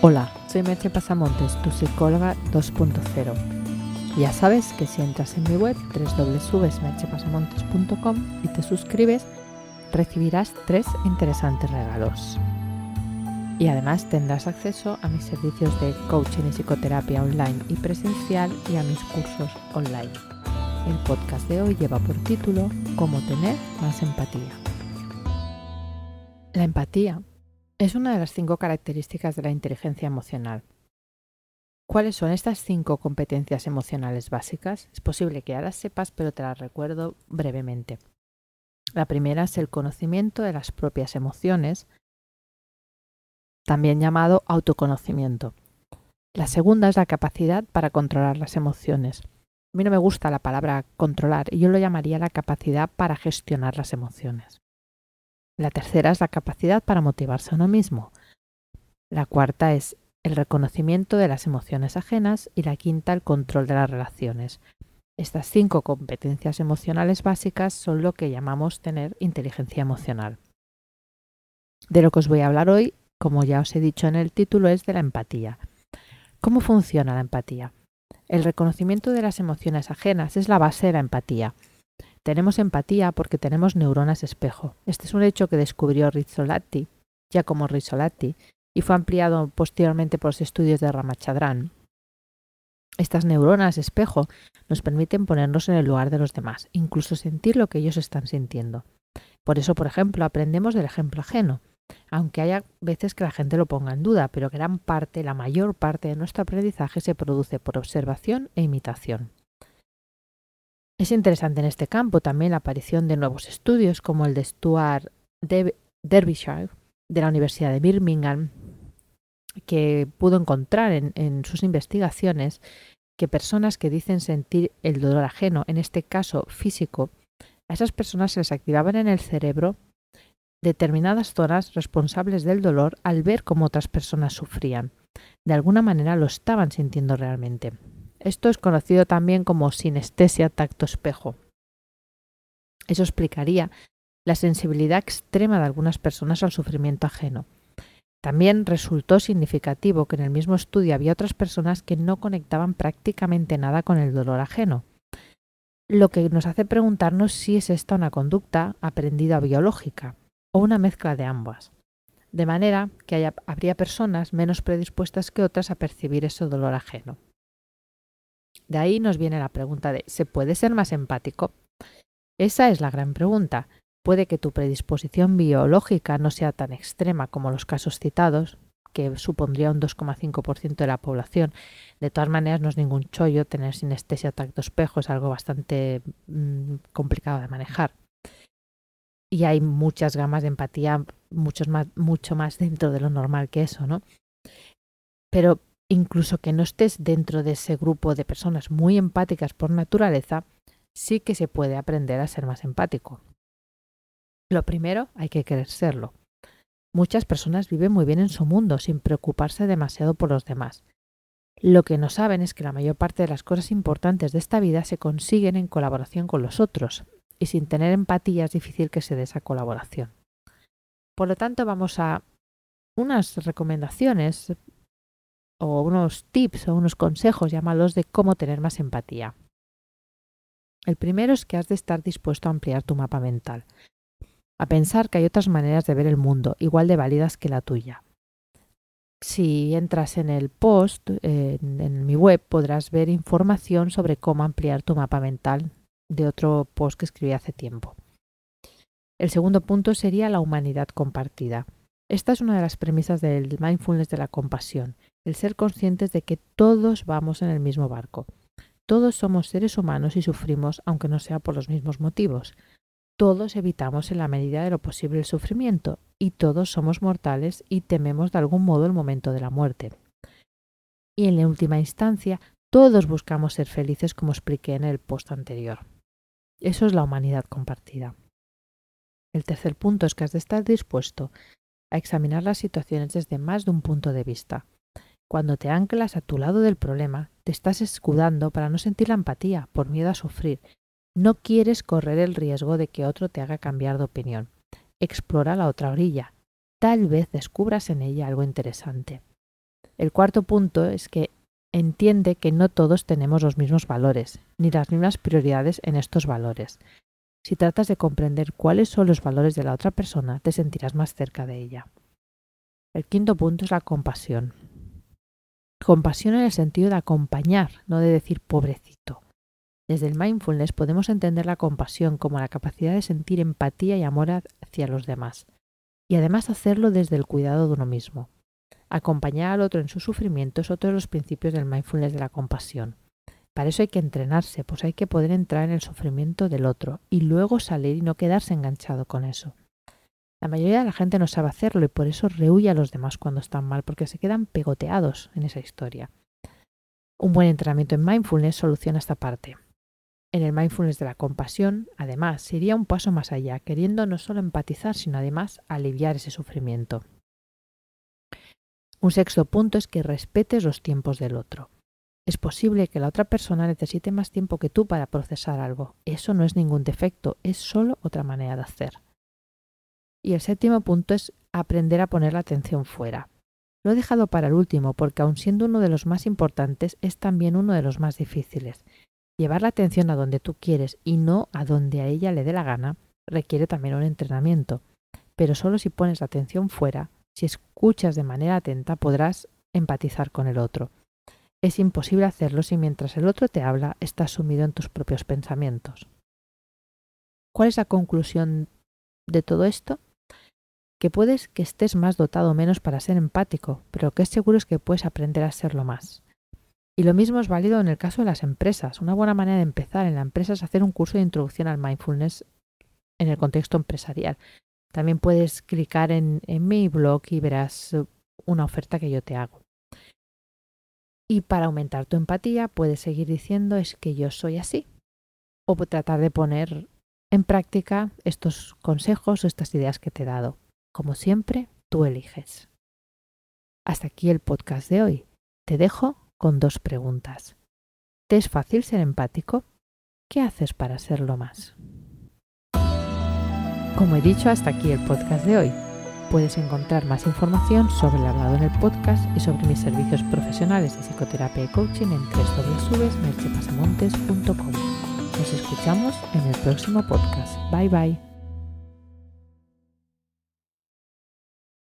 Hola, soy Merche Pasamontes, tu psicóloga 2.0. Ya sabes que si entras en mi web www.merchepasamontes.com y te suscribes, recibirás tres interesantes regalos. Y además tendrás acceso a mis servicios de coaching y psicoterapia online y presencial y a mis cursos online. El podcast de hoy lleva por título Cómo tener más empatía. La empatía es una de las cinco características de la inteligencia emocional. ¿Cuáles son estas cinco competencias emocionales básicas? Es posible que ya las sepas, pero te las recuerdo brevemente. La primera es el conocimiento de las propias emociones, también llamado autoconocimiento. La segunda es la capacidad para controlar las emociones. A mí no me gusta la palabra controlar y yo lo llamaría la capacidad para gestionar las emociones. La tercera es la capacidad para motivarse a uno mismo. La cuarta es el reconocimiento de las emociones ajenas y la quinta el control de las relaciones. Estas cinco competencias emocionales básicas son lo que llamamos tener inteligencia emocional. De lo que os voy a hablar hoy, como ya os he dicho en el título, es de la empatía. ¿Cómo funciona la empatía? El reconocimiento de las emociones ajenas es la base de la empatía. Tenemos empatía porque tenemos neuronas espejo. Este es un hecho que descubrió Rizzolatti, Giacomo Rizzolatti, y fue ampliado posteriormente por los estudios de Ramachandran. Estas neuronas espejo nos permiten ponernos en el lugar de los demás, incluso sentir lo que ellos están sintiendo. Por eso, por ejemplo, aprendemos del ejemplo ajeno, aunque haya veces que la gente lo ponga en duda, pero gran parte, la mayor parte de nuestro aprendizaje se produce por observación e imitación. Es interesante en este campo también la aparición de nuevos estudios como el de Stuart Derbyshire de la Universidad de Birmingham, que pudo encontrar en, en sus investigaciones que personas que dicen sentir el dolor ajeno, en este caso físico, a esas personas se les activaban en el cerebro determinadas zonas responsables del dolor al ver cómo otras personas sufrían. De alguna manera lo estaban sintiendo realmente. Esto es conocido también como sinestesia tacto espejo. Eso explicaría la sensibilidad extrema de algunas personas al sufrimiento ajeno. También resultó significativo que en el mismo estudio había otras personas que no conectaban prácticamente nada con el dolor ajeno, lo que nos hace preguntarnos si es esta una conducta aprendida biológica o una mezcla de ambas. De manera que habría personas menos predispuestas que otras a percibir ese dolor ajeno. De ahí nos viene la pregunta de ¿se puede ser más empático? Esa es la gran pregunta. Puede que tu predisposición biológica no sea tan extrema como los casos citados, que supondría un 2,5% de la población. De todas maneras, no es ningún chollo tener sinestesia tacto espejo, es algo bastante mm, complicado de manejar. Y hay muchas gamas de empatía, muchos más, mucho más dentro de lo normal que eso, ¿no? Pero incluso que no estés dentro de ese grupo de personas muy empáticas por naturaleza, sí que se puede aprender a ser más empático. Lo primero, hay que querer serlo. Muchas personas viven muy bien en su mundo sin preocuparse demasiado por los demás. Lo que no saben es que la mayor parte de las cosas importantes de esta vida se consiguen en colaboración con los otros, y sin tener empatía es difícil que se dé esa colaboración. Por lo tanto, vamos a unas recomendaciones o unos tips o unos consejos, llámalos, de cómo tener más empatía. El primero es que has de estar dispuesto a ampliar tu mapa mental, a pensar que hay otras maneras de ver el mundo, igual de válidas que la tuya. Si entras en el post, en, en mi web, podrás ver información sobre cómo ampliar tu mapa mental de otro post que escribí hace tiempo. El segundo punto sería la humanidad compartida. Esta es una de las premisas del mindfulness de la compasión, el ser conscientes de que todos vamos en el mismo barco. Todos somos seres humanos y sufrimos aunque no sea por los mismos motivos. Todos evitamos en la medida de lo posible el sufrimiento y todos somos mortales y tememos de algún modo el momento de la muerte. Y en la última instancia, todos buscamos ser felices como expliqué en el post anterior. Eso es la humanidad compartida. El tercer punto es que has de estar dispuesto a examinar las situaciones desde más de un punto de vista. Cuando te anclas a tu lado del problema, te estás escudando para no sentir la empatía, por miedo a sufrir. No quieres correr el riesgo de que otro te haga cambiar de opinión. Explora la otra orilla. Tal vez descubras en ella algo interesante. El cuarto punto es que entiende que no todos tenemos los mismos valores, ni las mismas prioridades en estos valores. Si tratas de comprender cuáles son los valores de la otra persona, te sentirás más cerca de ella. El quinto punto es la compasión. Compasión en el sentido de acompañar, no de decir pobrecito. Desde el mindfulness podemos entender la compasión como la capacidad de sentir empatía y amor hacia los demás, y además hacerlo desde el cuidado de uno mismo. Acompañar al otro en su sufrimiento es otro de los principios del mindfulness de la compasión. Para eso hay que entrenarse, pues hay que poder entrar en el sufrimiento del otro y luego salir y no quedarse enganchado con eso. La mayoría de la gente no sabe hacerlo y por eso rehuye a los demás cuando están mal, porque se quedan pegoteados en esa historia. Un buen entrenamiento en mindfulness soluciona esta parte. En el mindfulness de la compasión, además, se iría un paso más allá, queriendo no solo empatizar, sino además aliviar ese sufrimiento. Un sexto punto es que respetes los tiempos del otro. Es posible que la otra persona necesite más tiempo que tú para procesar algo. Eso no es ningún defecto, es solo otra manera de hacer. Y el séptimo punto es aprender a poner la atención fuera. Lo he dejado para el último porque aun siendo uno de los más importantes es también uno de los más difíciles. Llevar la atención a donde tú quieres y no a donde a ella le dé la gana requiere también un entrenamiento. Pero solo si pones la atención fuera, si escuchas de manera atenta, podrás empatizar con el otro. Es imposible hacerlo si mientras el otro te habla estás sumido en tus propios pensamientos. ¿Cuál es la conclusión de todo esto? Que puedes que estés más dotado o menos para ser empático, pero que es seguro es que puedes aprender a serlo más. Y lo mismo es válido en el caso de las empresas. Una buena manera de empezar en la empresa es hacer un curso de introducción al mindfulness en el contexto empresarial. También puedes clicar en, en mi blog y verás una oferta que yo te hago. Y para aumentar tu empatía puedes seguir diciendo es que yo soy así. O tratar de poner en práctica estos consejos o estas ideas que te he dado. Como siempre, tú eliges. Hasta aquí el podcast de hoy. Te dejo con dos preguntas. ¿Te es fácil ser empático? ¿Qué haces para serlo más? Como he dicho, hasta aquí el podcast de hoy. Puedes encontrar más información sobre el hablado en el podcast y sobre mis servicios profesionales de psicoterapia y coaching en www.merchepasamontes.com. Nos escuchamos en el próximo podcast. Bye bye.